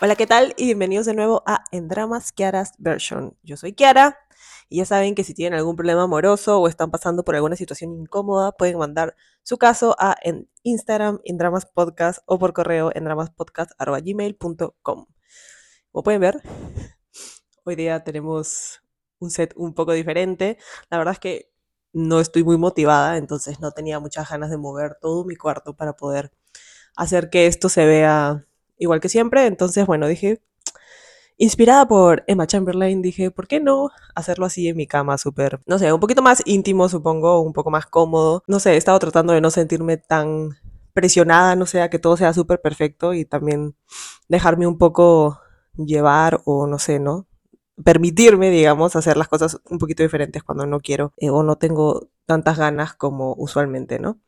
Hola, ¿qué tal? Y bienvenidos de nuevo a En Dramas Kiara's Version. Yo soy Kiara y ya saben que si tienen algún problema amoroso o están pasando por alguna situación incómoda, pueden mandar su caso a en Instagram, en Dramas Podcast o por correo en dramaspodcast.gmail.com. Como pueden ver, hoy día tenemos un set un poco diferente. La verdad es que no estoy muy motivada, entonces no tenía muchas ganas de mover todo mi cuarto para poder hacer que esto se vea igual que siempre. Entonces, bueno, dije, inspirada por Emma Chamberlain, dije, ¿por qué no hacerlo así en mi cama? Súper, no sé, un poquito más íntimo, supongo, un poco más cómodo. No sé, he estado tratando de no sentirme tan presionada, no sé, a que todo sea súper perfecto y también dejarme un poco llevar o no sé, ¿no? Permitirme, digamos, hacer las cosas un poquito diferentes cuando no quiero eh, o no tengo tantas ganas como usualmente, ¿no?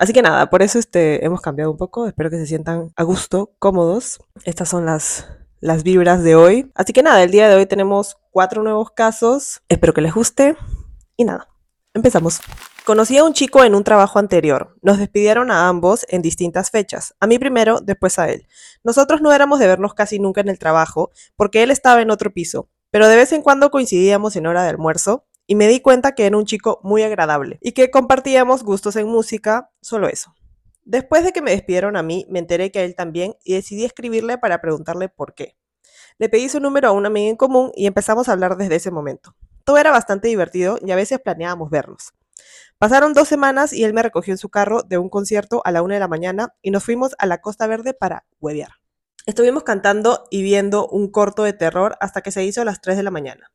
Así que nada, por eso este, hemos cambiado un poco. Espero que se sientan a gusto, cómodos. Estas son las, las vibras de hoy. Así que nada, el día de hoy tenemos cuatro nuevos casos. Espero que les guste. Y nada, empezamos. Conocí a un chico en un trabajo anterior. Nos despidieron a ambos en distintas fechas. A mí primero, después a él. Nosotros no éramos de vernos casi nunca en el trabajo, porque él estaba en otro piso. Pero de vez en cuando coincidíamos en hora de almuerzo y me di cuenta que era un chico muy agradable y que compartíamos gustos en música, solo eso. Después de que me despidieron a mí, me enteré que a él también y decidí escribirle para preguntarle por qué. Le pedí su número a una amiga en común y empezamos a hablar desde ese momento. Todo era bastante divertido y a veces planeábamos vernos. Pasaron dos semanas y él me recogió en su carro de un concierto a la una de la mañana y nos fuimos a la Costa Verde para huevear. Estuvimos cantando y viendo un corto de terror hasta que se hizo a las 3 de la mañana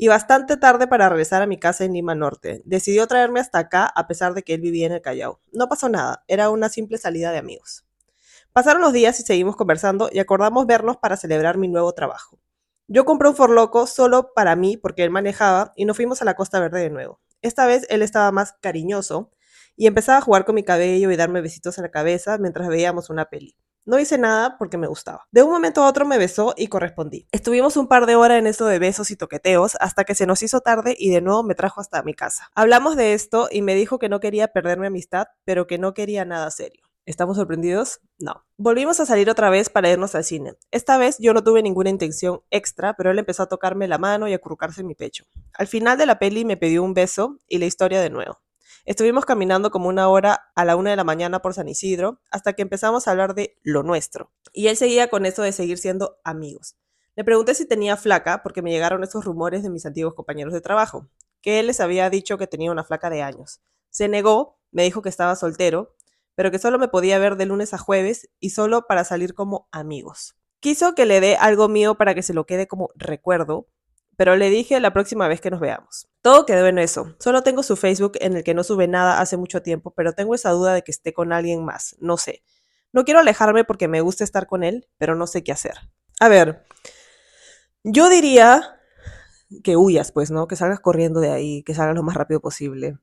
y bastante tarde para regresar a mi casa en Lima Norte. Decidió traerme hasta acá a pesar de que él vivía en el Callao. No pasó nada, era una simple salida de amigos. Pasaron los días y seguimos conversando y acordamos vernos para celebrar mi nuevo trabajo. Yo compré un forloco solo para mí porque él manejaba y nos fuimos a la Costa Verde de nuevo. Esta vez él estaba más cariñoso y empezaba a jugar con mi cabello y darme besitos en la cabeza mientras veíamos una peli. No hice nada porque me gustaba. De un momento a otro me besó y correspondí. Estuvimos un par de horas en eso de besos y toqueteos hasta que se nos hizo tarde y de nuevo me trajo hasta mi casa. Hablamos de esto y me dijo que no quería perder mi amistad, pero que no quería nada serio. ¿Estamos sorprendidos? No. Volvimos a salir otra vez para irnos al cine. Esta vez yo no tuve ninguna intención extra, pero él empezó a tocarme la mano y a acurrucarse en mi pecho. Al final de la peli me pidió un beso y la historia de nuevo. Estuvimos caminando como una hora a la una de la mañana por San Isidro hasta que empezamos a hablar de lo nuestro. Y él seguía con eso de seguir siendo amigos. Le pregunté si tenía flaca porque me llegaron esos rumores de mis antiguos compañeros de trabajo, que él les había dicho que tenía una flaca de años. Se negó, me dijo que estaba soltero, pero que solo me podía ver de lunes a jueves y solo para salir como amigos. Quiso que le dé algo mío para que se lo quede como recuerdo, pero le dije la próxima vez que nos veamos. Todo quedó en eso. Solo tengo su Facebook en el que no sube nada hace mucho tiempo, pero tengo esa duda de que esté con alguien más. No sé. No quiero alejarme porque me gusta estar con él, pero no sé qué hacer. A ver, yo diría que huyas, pues, ¿no? Que salgas corriendo de ahí, que salgas lo más rápido posible.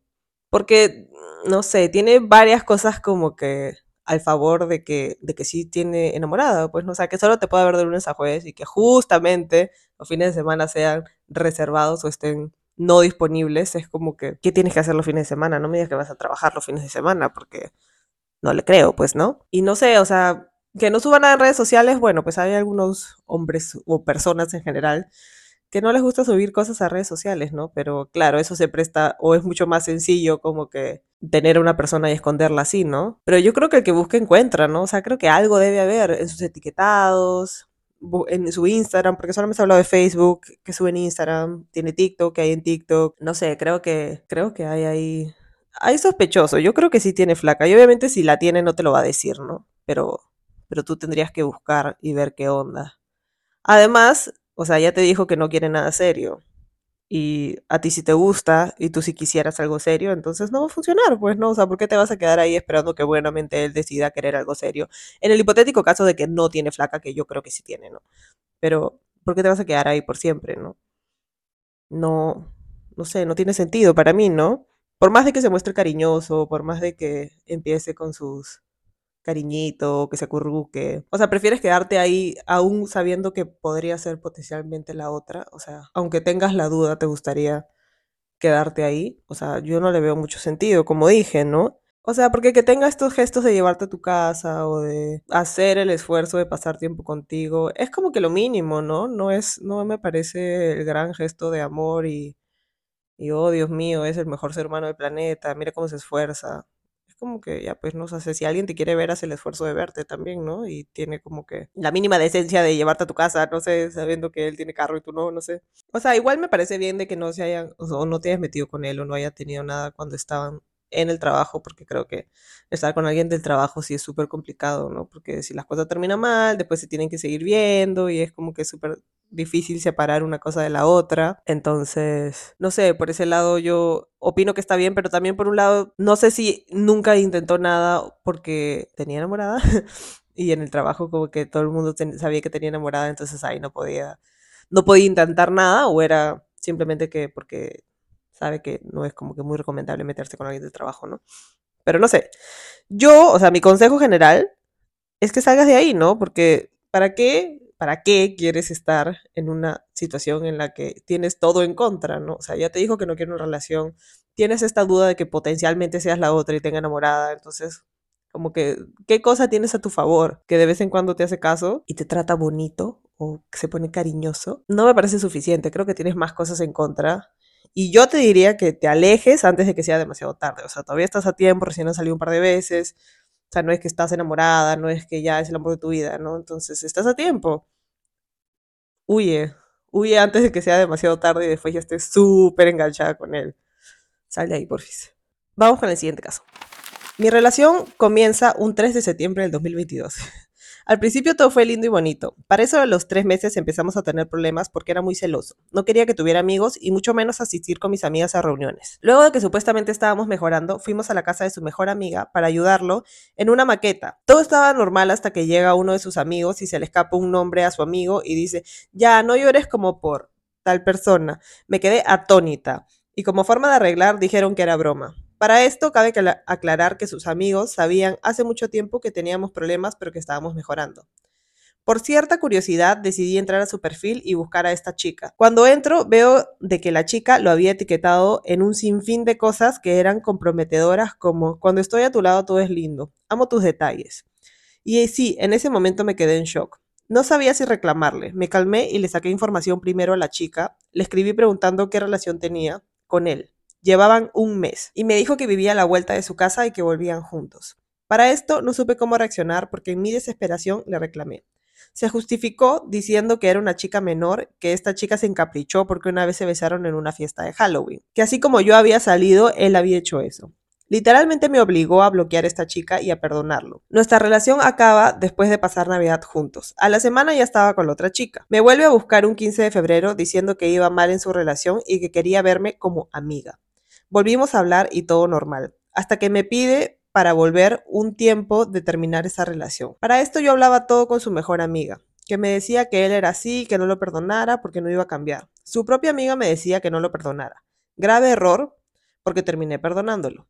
Porque, no sé, tiene varias cosas como que al favor de que, de que sí tiene enamorada, pues, ¿no? O sea, que solo te pueda ver de lunes a jueves y que justamente los fines de semana sean reservados o estén no disponibles, es como que, ¿qué tienes que hacer los fines de semana? No me digas que vas a trabajar los fines de semana, porque no le creo, pues, ¿no? Y no sé, o sea, que no suban nada en redes sociales, bueno, pues hay algunos hombres o personas en general que no les gusta subir cosas a redes sociales, ¿no? Pero claro, eso se presta o es mucho más sencillo como que tener a una persona y esconderla así, ¿no? Pero yo creo que el que busca encuentra, ¿no? O sea, creo que algo debe haber en sus etiquetados, en su Instagram, porque solamente se hablado de Facebook, que sube en Instagram, tiene TikTok, que hay en TikTok, no sé, creo que, creo que hay ahí, hay sospechoso, yo creo que sí tiene flaca, y obviamente si la tiene no te lo va a decir, ¿no? Pero, pero tú tendrías que buscar y ver qué onda. Además, o sea, ya te dijo que no quiere nada serio. Y a ti si te gusta y tú si quisieras algo serio, entonces no va a funcionar, pues no, o sea, ¿por qué te vas a quedar ahí esperando que buenamente él decida querer algo serio? En el hipotético caso de que no tiene flaca, que yo creo que sí tiene, ¿no? Pero, ¿por qué te vas a quedar ahí por siempre, no? No, no sé, no tiene sentido para mí, ¿no? Por más de que se muestre cariñoso, por más de que empiece con sus cariñito, que se acurruque. O sea, prefieres quedarte ahí aún sabiendo que podría ser potencialmente la otra. O sea, aunque tengas la duda, te gustaría quedarte ahí. O sea, yo no le veo mucho sentido, como dije, ¿no? O sea, porque que tenga estos gestos de llevarte a tu casa o de hacer el esfuerzo de pasar tiempo contigo, es como que lo mínimo, ¿no? No es, no me parece el gran gesto de amor y, y oh, Dios mío, es el mejor ser humano del planeta, mira cómo se esfuerza. Como que ya, pues no sé, si alguien te quiere ver, hace el esfuerzo de verte también, ¿no? Y tiene como que la mínima decencia de llevarte a tu casa, no sé, sabiendo que él tiene carro y tú no, no sé. O sea, igual me parece bien de que no se hayan, o no te hayas metido con él o no haya tenido nada cuando estaban en el trabajo, porque creo que estar con alguien del trabajo sí es súper complicado, ¿no? Porque si las cosas terminan mal, después se tienen que seguir viendo y es como que súper difícil separar una cosa de la otra. Entonces, no sé, por ese lado yo opino que está bien, pero también por un lado, no sé si nunca intentó nada porque tenía enamorada y en el trabajo como que todo el mundo sabía que tenía enamorada, entonces ahí no podía, no podía intentar nada o era simplemente que porque sabe que no es como que muy recomendable meterse con alguien de trabajo, ¿no? Pero no sé. Yo, o sea, mi consejo general es que salgas de ahí, ¿no? Porque ¿para qué? ¿Para qué quieres estar en una situación en la que tienes todo en contra, ¿no? O sea, ya te dijo que no quiere una relación, tienes esta duda de que potencialmente seas la otra y tenga enamorada, entonces, como que, ¿qué cosa tienes a tu favor? Que de vez en cuando te hace caso y te trata bonito o que se pone cariñoso. No me parece suficiente, creo que tienes más cosas en contra y yo te diría que te alejes antes de que sea demasiado tarde. O sea, todavía estás a tiempo, recién has salido un par de veces. Sea, no es que estás enamorada, no es que ya es el amor de tu vida, ¿no? Entonces, estás a tiempo. Huye. Huye antes de que sea demasiado tarde y después ya estés súper enganchada con él. Sal de ahí, porfis. Vamos con el siguiente caso. Mi relación comienza un 3 de septiembre del 2022. Al principio todo fue lindo y bonito. Para eso de los tres meses empezamos a tener problemas porque era muy celoso. No quería que tuviera amigos y mucho menos asistir con mis amigas a reuniones. Luego de que supuestamente estábamos mejorando, fuimos a la casa de su mejor amiga para ayudarlo en una maqueta. Todo estaba normal hasta que llega uno de sus amigos y se le escapa un nombre a su amigo y dice, ya, no llores como por tal persona. Me quedé atónita. Y como forma de arreglar dijeron que era broma. Para esto cabe aclarar que sus amigos sabían hace mucho tiempo que teníamos problemas pero que estábamos mejorando. Por cierta curiosidad decidí entrar a su perfil y buscar a esta chica. Cuando entro veo de que la chica lo había etiquetado en un sinfín de cosas que eran comprometedoras como cuando estoy a tu lado todo es lindo, amo tus detalles. Y sí, en ese momento me quedé en shock. No sabía si reclamarle, me calmé y le saqué información primero a la chica, le escribí preguntando qué relación tenía con él. Llevaban un mes y me dijo que vivía a la vuelta de su casa y que volvían juntos. Para esto no supe cómo reaccionar porque en mi desesperación le reclamé. Se justificó diciendo que era una chica menor, que esta chica se encaprichó porque una vez se besaron en una fiesta de Halloween, que así como yo había salido, él había hecho eso. Literalmente me obligó a bloquear a esta chica y a perdonarlo. Nuestra relación acaba después de pasar Navidad juntos. A la semana ya estaba con la otra chica. Me vuelve a buscar un 15 de febrero diciendo que iba mal en su relación y que quería verme como amiga. Volvimos a hablar y todo normal, hasta que me pide para volver un tiempo de terminar esa relación. Para esto yo hablaba todo con su mejor amiga, que me decía que él era así, que no lo perdonara porque no iba a cambiar. Su propia amiga me decía que no lo perdonara. Grave error porque terminé perdonándolo.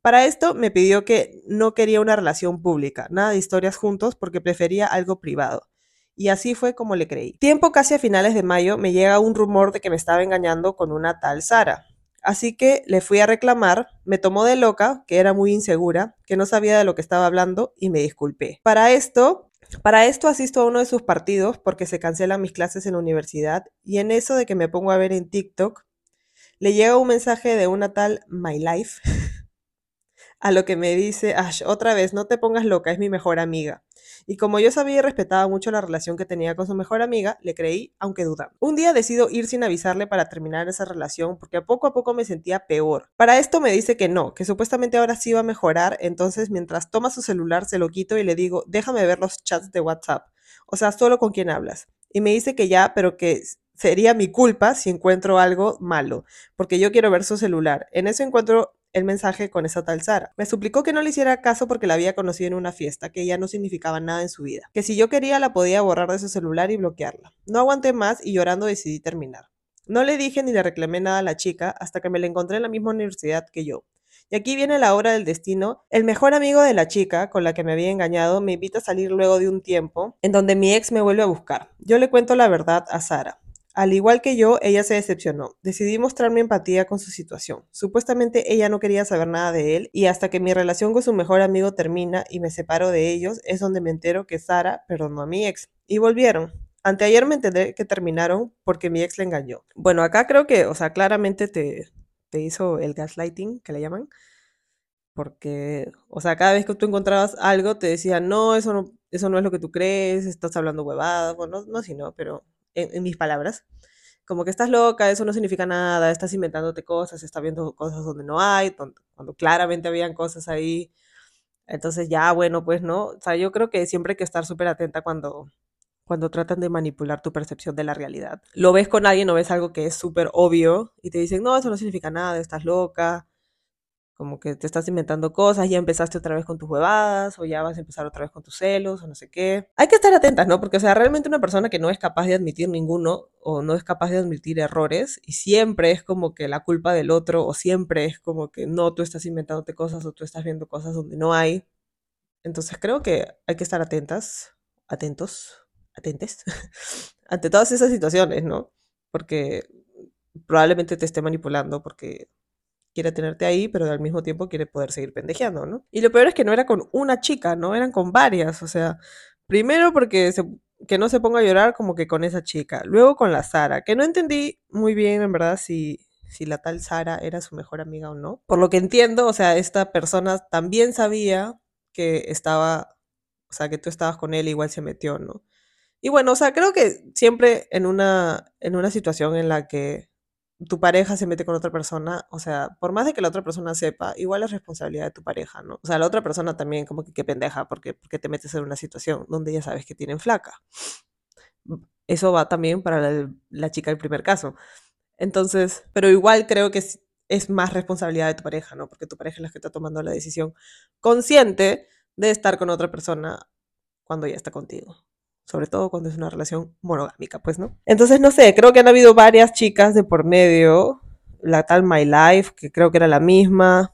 Para esto me pidió que no quería una relación pública, nada de historias juntos porque prefería algo privado. Y así fue como le creí. Tiempo casi a finales de mayo me llega un rumor de que me estaba engañando con una tal Sara. Así que le fui a reclamar, me tomó de loca, que era muy insegura, que no sabía de lo que estaba hablando y me disculpé. Para esto, para esto asisto a uno de sus partidos porque se cancelan mis clases en la universidad y en eso de que me pongo a ver en TikTok, le llega un mensaje de una tal My Life a lo que me dice, Ash, otra vez, no te pongas loca, es mi mejor amiga. Y como yo sabía y respetaba mucho la relación que tenía con su mejor amiga, le creí, aunque dudando. Un día decido ir sin avisarle para terminar esa relación porque poco a poco me sentía peor. Para esto me dice que no, que supuestamente ahora sí va a mejorar, entonces mientras toma su celular se lo quito y le digo, déjame ver los chats de WhatsApp. O sea, solo con quien hablas. Y me dice que ya, pero que sería mi culpa si encuentro algo malo, porque yo quiero ver su celular. En eso encuentro el mensaje con esa tal Sara. Me suplicó que no le hiciera caso porque la había conocido en una fiesta, que ya no significaba nada en su vida, que si yo quería la podía borrar de su celular y bloquearla. No aguanté más y llorando decidí terminar. No le dije ni le reclamé nada a la chica hasta que me la encontré en la misma universidad que yo. Y aquí viene la hora del destino. El mejor amigo de la chica con la que me había engañado me invita a salir luego de un tiempo en donde mi ex me vuelve a buscar. Yo le cuento la verdad a Sara. Al igual que yo, ella se decepcionó. Decidí mostrar mi empatía con su situación. Supuestamente ella no quería saber nada de él y hasta que mi relación con su mejor amigo termina y me separo de ellos es donde me entero que Sara perdonó a mi ex y volvieron. Anteayer me enteré que terminaron porque mi ex le engañó. Bueno, acá creo que, o sea, claramente te, te hizo el gaslighting, que le llaman. Porque, o sea, cada vez que tú encontrabas algo, te decían, no, eso no, eso no es lo que tú crees, estás hablando huevadas. Bueno, no, no, sino, pero en, mis palabras. Como que estás loca, eso no significa nada, estás inventándote cosas, estás viendo cosas donde no hay, cuando claramente habían cosas ahí. Entonces ya, bueno, pues no. O sea, yo creo que siempre hay que estar súper atenta cuando, cuando tratan de manipular tu percepción de la realidad. Lo ves con alguien o ves algo que es súper obvio y te dicen, no, eso no significa nada, estás loca, como que te estás inventando cosas, ya empezaste otra vez con tus huevadas o ya vas a empezar otra vez con tus celos o no sé qué. Hay que estar atentas, ¿no? Porque, o sea, realmente una persona que no es capaz de admitir ninguno o no es capaz de admitir errores y siempre es como que la culpa del otro o siempre es como que no, tú estás inventándote cosas o tú estás viendo cosas donde no hay. Entonces creo que hay que estar atentas, atentos atentes ante todas esas situaciones, ¿no? Porque probablemente te esté manipulando porque quiere tenerte ahí, pero al mismo tiempo quiere poder seguir pendejeando, ¿no? Y lo peor es que no era con una chica, ¿no? Eran con varias, o sea, primero porque que no se ponga a llorar como que con esa chica, luego con la Sara, que no entendí muy bien en verdad si, si la tal Sara era su mejor amiga o no. Por lo que entiendo, o sea, esta persona también sabía que estaba, o sea, que tú estabas con él, igual se metió, ¿no? Y bueno, o sea, creo que siempre en una, en una situación en la que tu pareja se mete con otra persona, o sea, por más de que la otra persona sepa, igual es responsabilidad de tu pareja, ¿no? O sea, la otra persona también como que qué pendeja, porque, porque te metes en una situación donde ya sabes que tienen flaca. Eso va también para la, chica del primer caso. Entonces, pero igual creo que es, es más responsabilidad de tu pareja, ¿no? Porque tu pareja es la que está tomando la decisión consciente de estar con otra persona cuando ya está contigo sobre todo cuando es una relación monogámica, pues, ¿no? Entonces, no sé, creo que han habido varias chicas de por medio, la tal My Life, que creo que era la misma,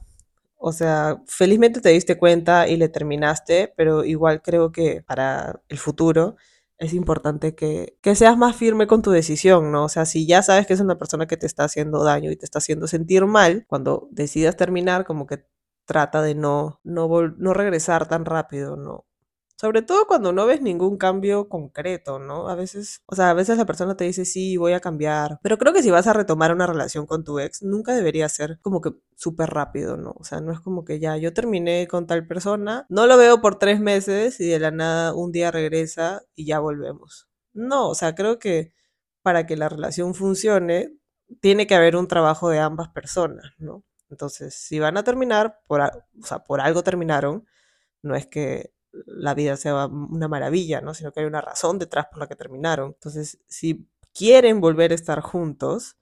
o sea, felizmente te diste cuenta y le terminaste, pero igual creo que para el futuro es importante que, que, seas más firme con tu decisión, ¿no? O sea, si ya sabes que es una persona que te está haciendo daño y te está haciendo sentir mal, cuando decidas terminar, como que trata de no, no, no regresar tan rápido, ¿no? Sobre todo cuando no ves ningún cambio concreto, ¿no? A veces, o sea, a veces la persona te dice, sí, voy a cambiar. Pero creo que si vas a retomar una relación con tu ex, nunca debería ser como que súper rápido, ¿no? O sea, no es como que ya yo terminé con tal persona, no lo veo por tres meses y de la nada un día regresa y ya volvemos. No, o sea, creo que para que la relación funcione, tiene que haber un trabajo de ambas personas, ¿no? Entonces, si van a terminar, por, o sea, por algo terminaron, no es que la vida sea una maravilla, ¿no? Sino que hay una razón detrás por la que terminaron. Entonces, si quieren volver a estar juntos,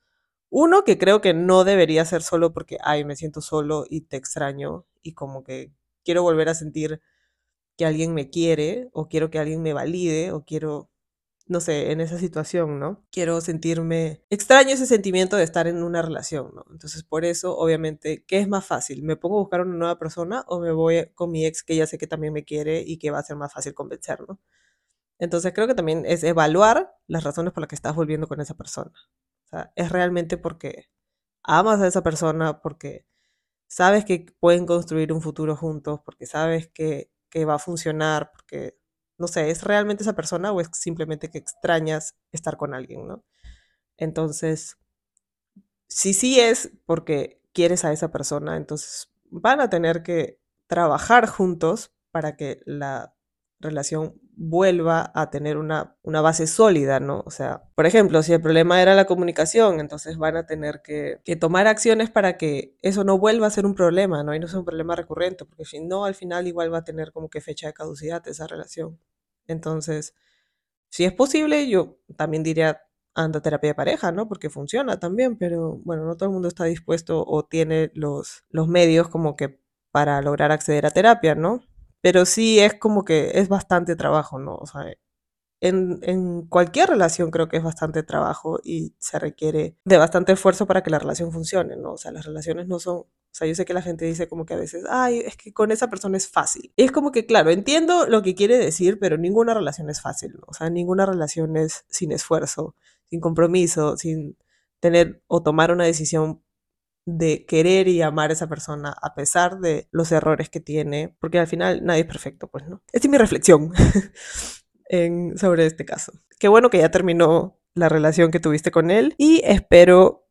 uno que creo que no debería ser solo porque, ay, me siento solo y te extraño y como que quiero volver a sentir que alguien me quiere o quiero que alguien me valide o quiero no sé, en esa situación, ¿no? Quiero sentirme, extraño ese sentimiento de estar en una relación, ¿no? Entonces, por eso, obviamente, ¿qué es más fácil? ¿Me pongo a buscar una nueva persona o me voy con mi ex que ya sé que también me quiere y que va a ser más fácil convencer, ¿no? Entonces, creo que también es evaluar las razones por las que estás volviendo con esa persona. O sea, es realmente porque amas a esa persona, porque sabes que pueden construir un futuro juntos, porque sabes que, que va a funcionar, porque no sé, ¿es realmente esa persona o es simplemente que extrañas estar con alguien, ¿no? Entonces, si sí es porque quieres a esa persona, entonces van a tener que trabajar juntos para que la relación vuelva a tener una, una, base sólida, ¿no? O sea, por ejemplo, si el problema era la comunicación, entonces van a tener que, que, tomar acciones para que eso no vuelva a ser un problema, ¿no? Y no sea un problema recurrente, porque si no, al final igual va a tener como que fecha de caducidad esa relación. Entonces, si es posible, yo también diría anda terapia de pareja, ¿no? Porque funciona también, pero bueno, no todo el mundo está dispuesto o tiene los, los medios como que para lograr acceder a terapia, ¿no? Pero sí es como que es bastante trabajo, ¿no? O sea, en, en, cualquier relación creo que es bastante trabajo y se requiere de bastante esfuerzo para que la relación funcione, ¿no? O sea, las relaciones no son, o sea, yo sé que la gente dice como que a veces, ay, es que con esa persona es fácil. Y es como que, claro, entiendo lo que quiere decir, pero ninguna relación es fácil, ¿no? O sea, ninguna relación es sin esfuerzo, sin compromiso, sin tener o tomar una decisión de querer y amar a esa persona a pesar de los errores que tiene, porque al final nadie es perfecto, pues, ¿no? Esta es mi reflexión. sobre este caso. Qué bueno que ya terminó la relación que tuviste con él y espero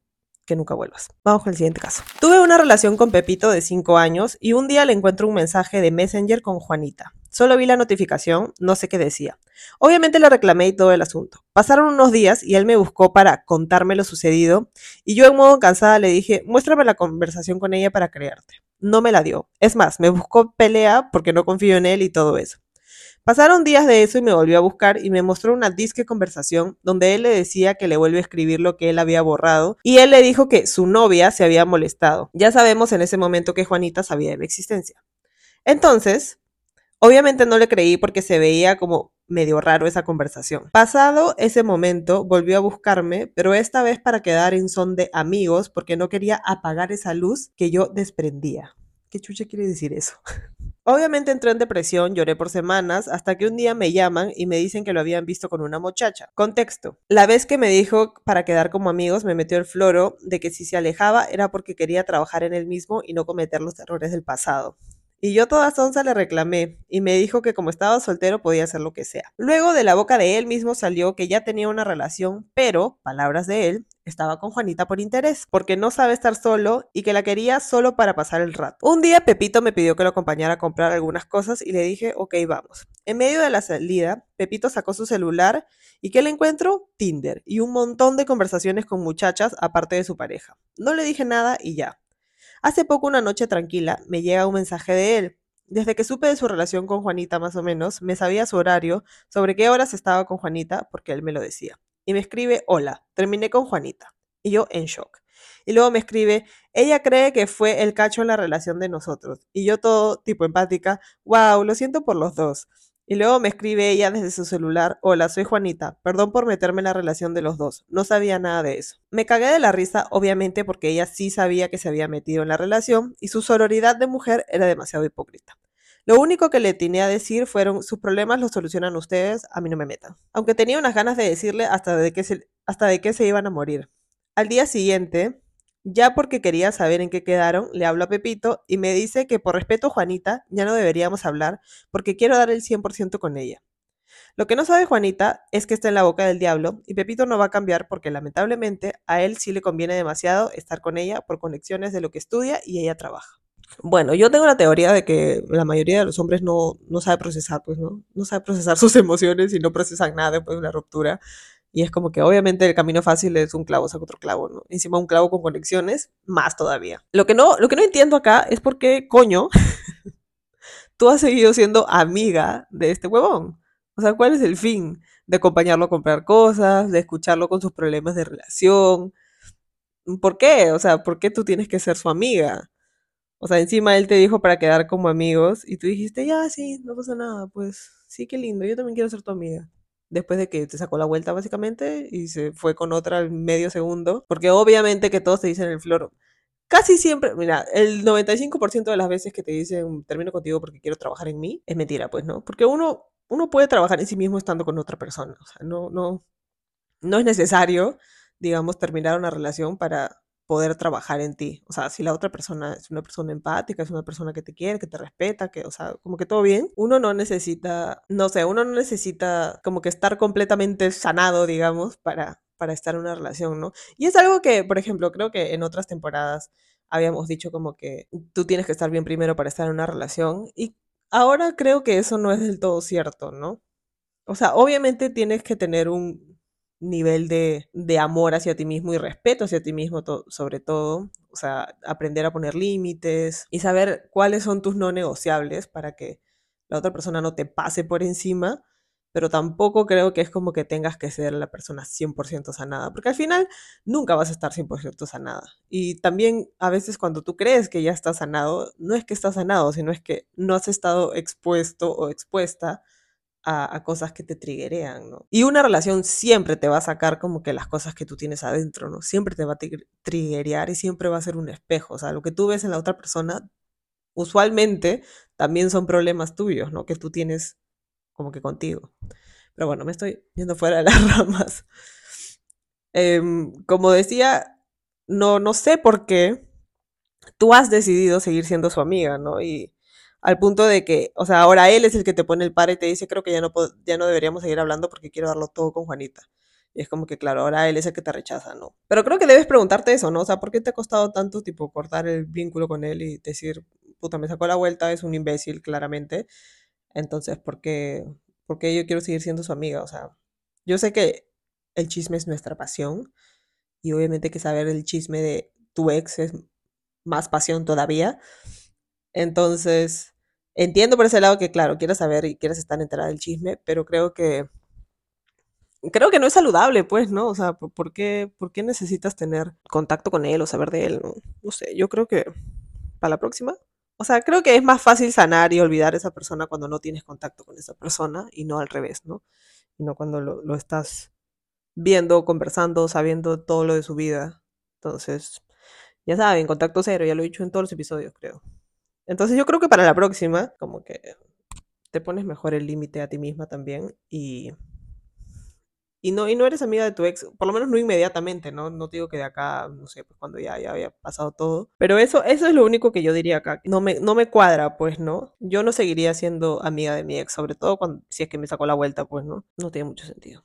que nunca vuelvas. Vamos con el siguiente caso. Tuve una relación con Pepito de 5 años y un día le encuentro un mensaje de Messenger con Juanita. Solo vi la notificación, no sé qué decía. Obviamente le reclamé y todo el asunto. Pasaron unos días y él me buscó para contarme lo sucedido y yo en modo cansada le dije, muéstrame la conversación con ella para creerte. No me la dio. Es más, me buscó pelea porque no confío en él y todo eso. Pasaron días de eso y me volvió a buscar y me mostró una disque conversación donde él le decía que le vuelve a escribir lo que él había borrado y él le dijo que su novia se había molestado. Ya sabemos en ese momento que Juanita sabía de mi existencia. Entonces, obviamente no le creí porque se veía como medio raro esa conversación. Pasado ese momento, volvió a buscarme, pero esta vez para quedar en son de amigos porque no quería apagar esa luz que yo desprendía. ¿Qué chucha quiere decir eso? Obviamente entré en depresión, lloré por semanas, hasta que un día me llaman y me dicen que lo habían visto con una muchacha. Contexto. La vez que me dijo para quedar como amigos, me metió el floro de que si se alejaba era porque quería trabajar en él mismo y no cometer los errores del pasado. Y yo toda sonza le reclamé y me dijo que como estaba soltero podía hacer lo que sea. Luego de la boca de él mismo salió que ya tenía una relación, pero, palabras de él, estaba con Juanita por interés, porque no sabe estar solo y que la quería solo para pasar el rato. Un día Pepito me pidió que lo acompañara a comprar algunas cosas y le dije, ok, vamos. En medio de la salida, Pepito sacó su celular y ¿qué le encuentro? Tinder y un montón de conversaciones con muchachas aparte de su pareja. No le dije nada y ya. Hace poco, una noche tranquila, me llega un mensaje de él. Desde que supe de su relación con Juanita más o menos, me sabía su horario, sobre qué horas estaba con Juanita, porque él me lo decía. Y me escribe, hola, terminé con Juanita. Y yo en shock. Y luego me escribe, ella cree que fue el cacho en la relación de nosotros. Y yo todo tipo empática, wow, lo siento por los dos. Y luego me escribe ella desde su celular, hola, soy Juanita, perdón por meterme en la relación de los dos, no sabía nada de eso. Me cagué de la risa, obviamente, porque ella sí sabía que se había metido en la relación y su sororidad de mujer era demasiado hipócrita. Lo único que le tenía a decir fueron, sus problemas los solucionan ustedes, a mí no me metan. Aunque tenía unas ganas de decirle hasta de qué se, hasta de qué se iban a morir. Al día siguiente, ya porque quería saber en qué quedaron, le hablo a Pepito y me dice que por respeto a Juanita ya no deberíamos hablar porque quiero dar el 100% con ella. Lo que no sabe Juanita es que está en la boca del diablo y Pepito no va a cambiar porque lamentablemente a él sí le conviene demasiado estar con ella por conexiones de lo que estudia y ella trabaja. Bueno, yo tengo la teoría de que la mayoría de los hombres no, no sabe procesar, pues, ¿no? No sabe procesar sus emociones y no procesan nada después de una ruptura. Y es como que obviamente el camino fácil es un clavo saca otro clavo, ¿no? Encima un clavo con conexiones, más todavía. Lo que no, lo que no entiendo acá es por qué, coño, tú has seguido siendo amiga de este huevón. O sea, ¿cuál es el fin? De acompañarlo a comprar cosas, de escucharlo con sus problemas de relación. ¿Por qué? O sea, ¿por qué tú tienes que ser su amiga? O sea, encima él te dijo para quedar como amigos y tú dijiste, ya, sí, no pasa nada, pues sí, qué lindo, yo también quiero ser tu amiga después de que te sacó la vuelta básicamente y se fue con otra al medio segundo, porque obviamente que todos te dicen el floro. Casi siempre, mira, el 95% de las veces que te dicen termino contigo porque quiero trabajar en mí, es mentira, pues, ¿no? Porque uno, uno puede trabajar en sí mismo estando con otra persona. O sea, no, no, no es necesario, digamos, terminar una relación para poder trabajar en ti. O sea, si la otra persona es una persona empática, es una persona que te quiere, que te respeta, que, o sea, como que todo bien, uno no necesita, no sé, uno no necesita como que estar completamente sanado, digamos, para, para estar en una relación, ¿no? Y es algo que, por ejemplo, creo que en otras temporadas habíamos dicho como que tú tienes que estar bien primero para estar en una relación y ahora creo que eso no es del todo cierto, ¿no? O sea, obviamente tienes que tener un, nivel de, de, amor hacia ti mismo y respeto hacia ti mismo sobre todo. O sea, aprender a poner límites y saber cuáles son tus no negociables para que la otra persona no te pase por encima, pero tampoco creo que es como que tengas que ser la persona 100% sanada, porque al final nunca vas a estar 100% sanada. Y también a veces cuando tú crees que ya estás sanado, no es que estás sanado, sino es que no has estado expuesto o expuesta a, cosas que te triggerean, ¿no? Y una relación siempre te va a sacar como que las cosas que tú tienes adentro, ¿no? Siempre te va a triggerear y siempre va a ser un espejo. O sea, lo que tú ves en la otra persona, usualmente también son problemas tuyos, ¿no? Que tú tienes como que contigo. Pero bueno, me estoy yendo fuera de las ramas. Eh, como decía, no, no sé por qué tú has decidido seguir siendo su amiga, ¿no? Y al punto de que, o sea, ahora él es el que te pone el par y te dice, creo que ya no, ya no deberíamos seguir hablando porque quiero darlo todo con Juanita. Y es como que, claro, ahora él es el que te rechaza, ¿no? Pero creo que debes preguntarte eso, ¿no? O sea, ¿por qué te ha costado tanto, tipo, cortar el vínculo con él y decir, puta, me sacó la vuelta, es un imbécil, claramente? Entonces, ¿por qué, ¿por qué yo quiero seguir siendo su amiga? O sea, yo sé que el chisme es nuestra pasión y obviamente que saber el chisme de tu ex es más pasión todavía. Entonces, entiendo por ese lado que, claro, quieres saber y quieres estar enterada del chisme, pero creo que creo que no es saludable, pues, ¿no? O sea, ¿por qué, ¿por qué necesitas tener contacto con él o saber de él? No, sé, yo creo que para la próxima. O sea, creo que es más fácil sanar y olvidar a esa persona cuando no tienes contacto con esa persona y no al revés, ¿no? Y no cuando lo estás viendo, conversando, sabiendo todo lo de su vida. Entonces, ya saben, contacto cero, ya lo he dicho en todos los episodios, creo. Entonces yo creo que para la próxima, como que te pones mejor el límite a ti misma también y, y, no, y no eres amiga de tu ex, por lo menos no inmediatamente, ¿no? No digo que de acá, no sé, pues cuando ya, ya había pasado todo. Pero eso, eso es lo único que yo diría acá. No me, no me cuadra, pues, ¿no? Yo no seguiría siendo amiga de mi ex, sobre todo cuando, si es que me sacó la vuelta, pues, ¿no? No tiene mucho sentido.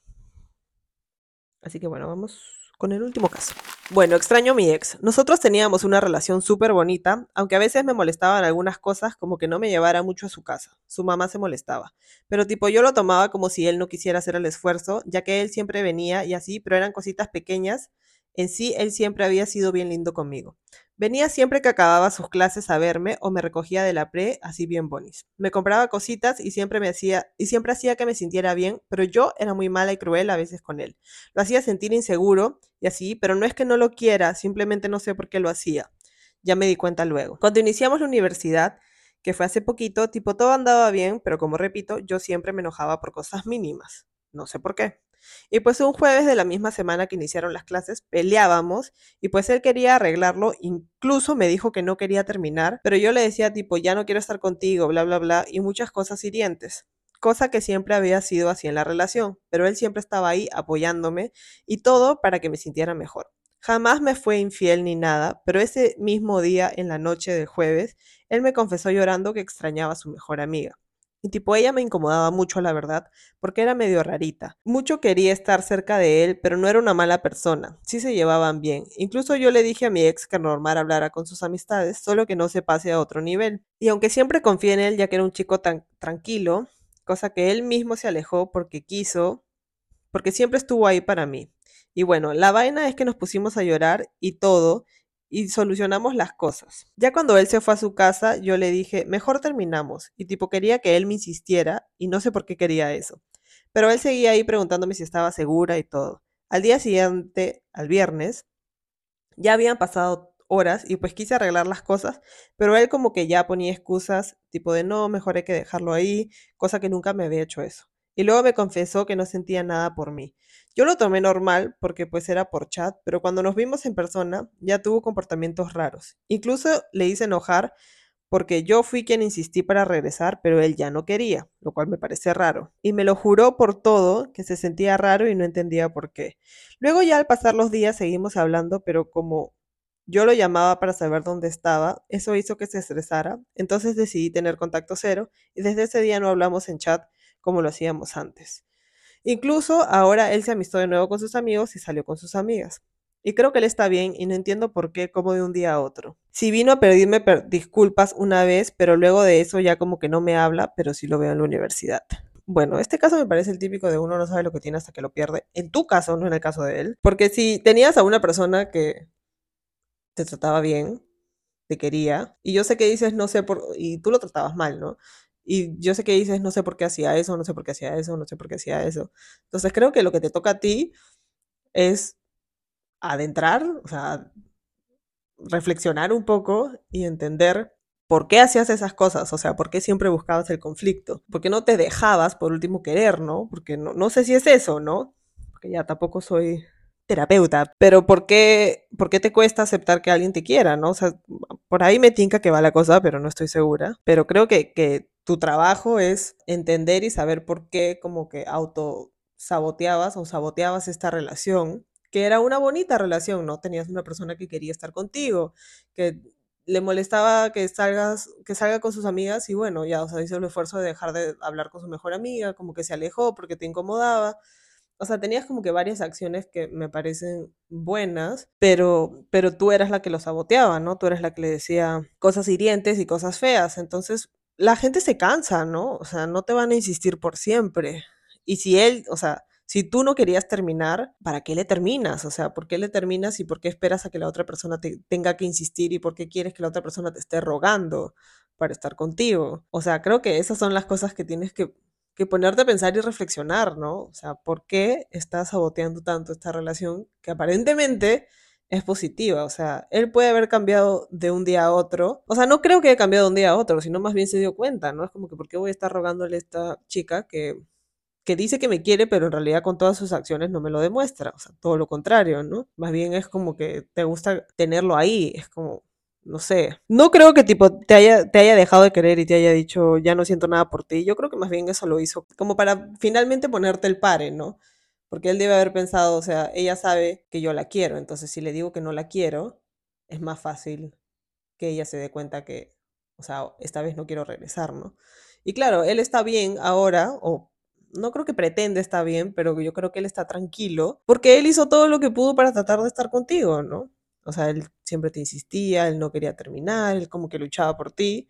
Así que bueno, vamos con el último caso. Bueno, extraño a mi ex. Nosotros teníamos una relación súper bonita, aunque a veces me molestaban algunas cosas como que no me llevara mucho a su casa. Su mamá se molestaba. Pero tipo yo lo tomaba como si él no quisiera hacer el esfuerzo, ya que él siempre venía y así, pero eran cositas pequeñas. En sí, él siempre había sido bien lindo conmigo. Venía siempre que acababa sus clases a verme o me recogía de la pre, así bien bonis. Me compraba cositas y siempre me hacía y siempre hacía que me sintiera bien, pero yo era muy mala y cruel a veces con él. Lo hacía sentir inseguro y así, pero no es que no lo quiera, simplemente no sé por qué lo hacía. Ya me di cuenta luego. Cuando iniciamos la universidad, que fue hace poquito, tipo todo andaba bien, pero como repito, yo siempre me enojaba por cosas mínimas. No sé por qué. Y pues un jueves de la misma semana que iniciaron las clases peleábamos y pues él quería arreglarlo, incluso me dijo que no quería terminar, pero yo le decía tipo ya no quiero estar contigo, bla, bla, bla, y muchas cosas hirientes. Cosa que siempre había sido así en la relación, pero él siempre estaba ahí apoyándome y todo para que me sintiera mejor. Jamás me fue infiel ni nada, pero ese mismo día, en la noche del jueves, él me confesó llorando que extrañaba a su mejor amiga. Y tipo, ella me incomodaba mucho, la verdad, porque era medio rarita. Mucho quería estar cerca de él, pero no era una mala persona. Sí se llevaban bien. Incluso yo le dije a mi ex que normal hablara con sus amistades, solo que no se pase a otro nivel. Y aunque siempre confié en él, ya que era un chico tan tranquilo, cosa que él mismo se alejó porque quiso, porque siempre estuvo ahí para mí. Y bueno, la vaina es que nos pusimos a llorar y todo, y solucionamos las cosas. Ya cuando él se fue a su casa, yo le dije, mejor terminamos. Y tipo quería que él me insistiera y no sé por qué quería eso. Pero él seguía ahí preguntándome si estaba segura y todo. Al día siguiente, al viernes, ya habían pasado horas y pues quise arreglar las cosas, pero él como que ya ponía excusas tipo de no, mejor hay que dejarlo ahí, cosa que nunca me había hecho eso. Y luego me confesó que no sentía nada por mí. Yo lo tomé normal porque pues era por chat, pero cuando nos vimos en persona ya tuvo comportamientos raros. Incluso le hice enojar porque yo fui quien insistí para regresar, pero él ya no quería, lo cual me parece raro. Y me lo juró por todo, que se sentía raro y no entendía por qué. Luego ya al pasar los días seguimos hablando, pero como yo lo llamaba para saber dónde estaba, eso hizo que se estresara, entonces decidí tener contacto cero y desde ese día no hablamos en chat como lo hacíamos antes. Incluso ahora él se amistó de nuevo con sus amigos y salió con sus amigas. Y creo que él está bien y no entiendo por qué como de un día a otro. Si vino a pedirme disculpas una vez, pero luego de eso ya como que no me habla, pero sí lo veo en la universidad. Bueno, este caso me parece el típico de uno no sabe lo que tiene hasta que lo pierde. En tu caso, no en el caso de él. Porque si tenías a una persona que te trataba bien, te quería, y yo sé que dices no sé por, y tú lo tratabas mal, ¿no? Y yo sé que dices, no sé por qué hacía eso, no sé por qué hacía eso, no sé por qué hacía eso. Entonces creo que lo que te toca a ti es adentrar, o sea, reflexionar un poco y entender ¿por qué hacías esas cosas? O sea, ¿por qué siempre buscabas el conflicto? ¿Por qué no te dejabas por último querer, no? Porque no, no sé si es eso, ¿no? Porque ya tampoco soy terapeuta, pero ¿por qué, ¿por qué te cuesta aceptar que alguien te quiera, no? O sea, por ahí me tinca que va la cosa, pero no estoy segura. Pero creo que, que tu trabajo es entender y saber por qué como que auto saboteabas o saboteabas esta relación, que era una bonita relación, ¿no? Tenías una persona que quería estar contigo, que le molestaba que salgas, que salga con sus amigas y bueno, ya, o sea, hizo el esfuerzo de dejar de hablar con su mejor amiga, como que se alejó porque te incomodaba. O sea, tenías como que varias acciones que me parecen buenas, pero, pero tú eras la que lo saboteaba, ¿no? Tú eras la que le decía cosas hirientes y cosas feas. Entonces, la gente se cansa, ¿no? O sea, no te van a insistir por siempre. Y si él, o sea, si tú no querías terminar, ¿para qué le terminas? O sea, ¿por qué le terminas y por qué esperas a que la otra persona te tenga que insistir y por qué quieres que la otra persona te esté rogando para estar contigo? O sea, creo que esas son las cosas que tienes que, que ponerte a pensar y reflexionar, ¿no? O sea, ¿por qué estás saboteando tanto esta relación que aparentemente es positiva. O sea, él puede haber cambiado de un día a otro. O sea, no creo que haya cambiado de un día a otro, sino más bien se dio cuenta, ¿no? Es como que, ¿por qué voy a estar rogándole a esta chica que que dice que me quiere, pero en realidad con todas sus acciones no me lo demuestra. O sea, todo lo contrario, ¿no? Más bien es como que te gusta tenerlo ahí. Es como, no sé. No creo que tipo te haya, te haya dejado de querer y te haya dicho, ya no siento nada por ti. Yo creo que más bien eso lo hizo como para finalmente ponerte el pare, ¿no? Porque él debe haber pensado, o sea, ella sabe que yo la quiero, entonces si le digo que no la quiero, es más fácil que ella se dé cuenta que, o sea, esta vez no quiero regresar, ¿no? Y claro, él está bien ahora, o no creo que pretende estar bien, pero yo creo que él está tranquilo, porque él hizo todo lo que pudo para tratar de estar contigo, ¿no? O sea, él siempre te insistía, él no quería terminar, él como que luchaba por ti.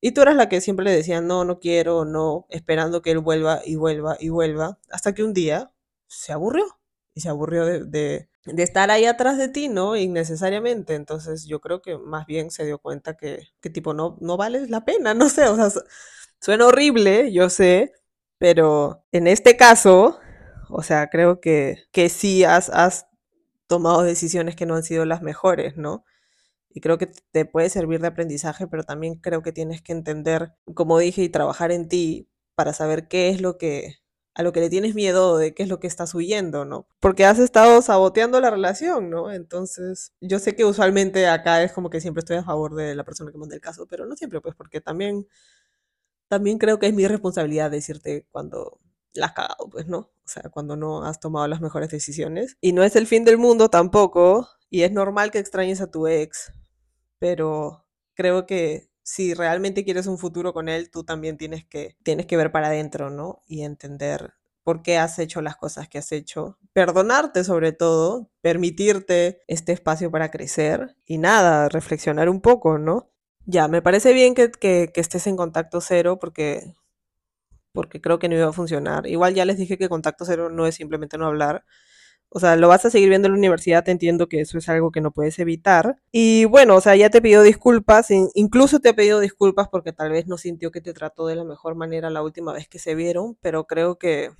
Y tú eras la que siempre le decía, no, no quiero, no, esperando que él vuelva y vuelva y vuelva, hasta que un día se aburrió. Y se aburrió de, de, estar ahí atrás de ti, ¿no? Innecesariamente. Entonces yo creo que más bien se dio cuenta que, que tipo, no, no vales la pena, no sé, o sea, suena horrible, yo sé, pero en este caso, o sea, creo que, que sí has tomado decisiones que no han sido las mejores, ¿no? Y creo que te puede servir de aprendizaje, pero también creo que tienes que entender, como dije, y trabajar en ti para saber qué es lo que a lo que le tienes miedo, de qué es lo que estás huyendo, ¿no? Porque has estado saboteando la relación, ¿no? Entonces, yo sé que usualmente acá es como que siempre estoy a favor de la persona que manda el caso, pero no siempre, pues, porque también también creo que es mi responsabilidad decirte cuando la has cagado, pues, ¿no? O sea, cuando no has tomado las mejores decisiones. Y no es el fin del mundo tampoco, y es normal que extrañes a tu ex, pero creo que si realmente quieres un futuro con él, tú también tienes que, tienes que ver para adentro, ¿no? Y entender por qué has hecho las cosas que has hecho, perdonarte sobre todo, permitirte este espacio para crecer y nada, reflexionar un poco, ¿no? Ya, me parece bien que, que, que estés en contacto cero porque, porque creo que no iba a funcionar. Igual ya les dije que contacto cero no es simplemente no hablar. O sea, lo vas a seguir viendo en la universidad, te entiendo que eso es algo que no puedes evitar. Y bueno, o sea, ya te pidió disculpas, incluso te ha pedido disculpas porque tal vez no sintió que te trató de la mejor manera la última vez que se vieron, pero creo que,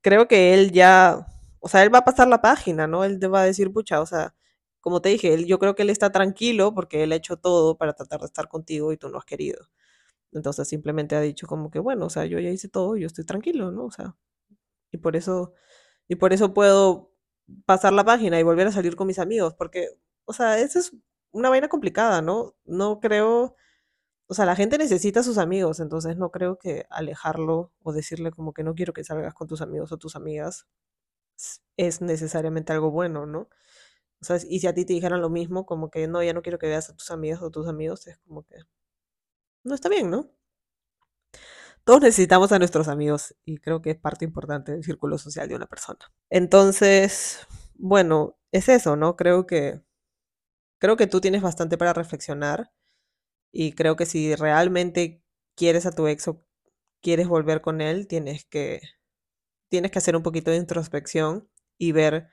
creo que él ya, o sea, él va a pasar la página, ¿no? Él te va a decir, pucha, o sea, como te dije, él, yo creo que él está tranquilo porque él ha hecho todo para tratar de estar contigo y tú no has querido. Entonces simplemente ha dicho como que, bueno, o sea, yo ya hice todo, yo estoy tranquilo, ¿no? O sea, y por eso, y por eso puedo pasar la página y volver a salir con mis amigos, porque, o sea, eso es una vaina complicada, ¿no? No creo, o sea, la gente necesita a sus amigos, entonces no creo que alejarlo o decirle como que no quiero que salgas con tus amigos o tus amigas es necesariamente algo bueno, ¿no? O sea, y si a ti te dijeran lo mismo, como que no, ya no quiero que veas a tus amigas o tus amigos, es como que no está bien, ¿no? Todos necesitamos a nuestros amigos y creo que es parte importante del círculo social de una persona. Entonces, bueno, es eso, ¿no? Creo que creo que tú tienes bastante para reflexionar y creo que si realmente quieres a tu ex o quieres volver con él, tienes que tienes que hacer un poquito de introspección y ver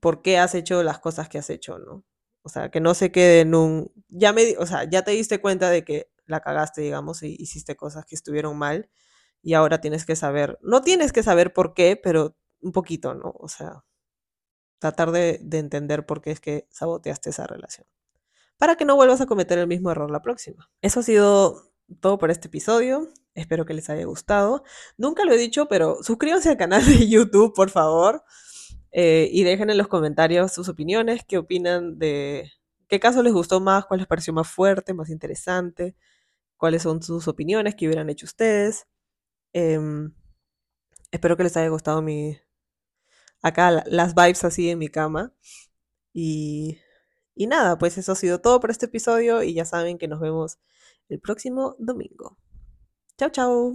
por qué has hecho las cosas que has hecho, ¿no? O sea, que no se quede en un... Ya me, o sea, ya te diste cuenta de que la cagaste, digamos, y hiciste cosas que estuvieron mal y ahora tienes que saber, no tienes que saber por qué, pero un poquito, ¿no? O sea, tratar de, de entender por qué es que saboteaste esa relación. para que no vuelvas a cometer el mismo error la próxima. Eso ha sido todo por este episodio. Espero que les haya gustado. Nunca lo he dicho, pero suscríbanse al canal de YouTube, por favor. Eh, y dejen en los comentarios sus opiniones, qué opinan de qué caso les gustó más, cuál les pareció más fuerte, más interesante, cuáles son sus opiniones, qué hubieran hecho ustedes. Em, espero que les haya gustado mi acá las vibes así en mi cama. Y, y nada, pues eso ha sido todo por este episodio y ya saben que nos vemos el próximo domingo. Chao, chao.